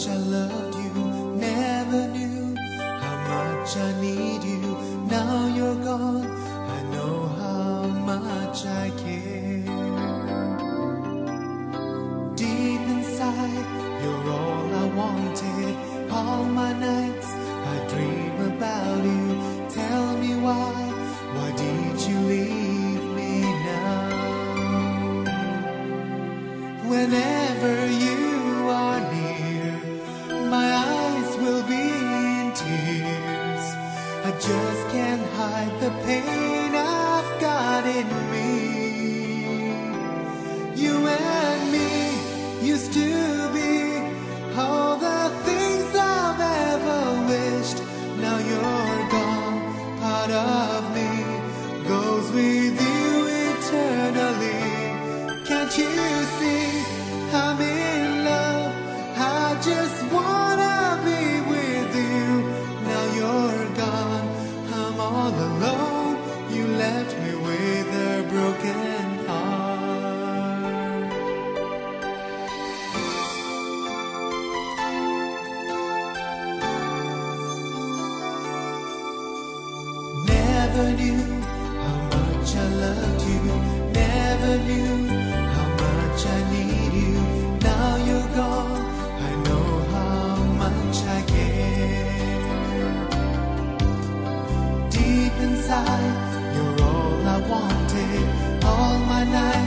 much I loved you, never knew how much I need you. Now you're gone, I know how much I care. Deep inside, you're all I wanted. All my nights, I dream about you. Tell me why, why did you leave me now? Whenever you just can't hide the pain I've got in me. You and me used to be all the things I've ever wished. Now you're gone, part of me goes with you eternally. Can't you see never knew how much I loved you. Never knew how much I need you. Now you're gone. I know how much I care. Deep inside, you're all I wanted. All my life.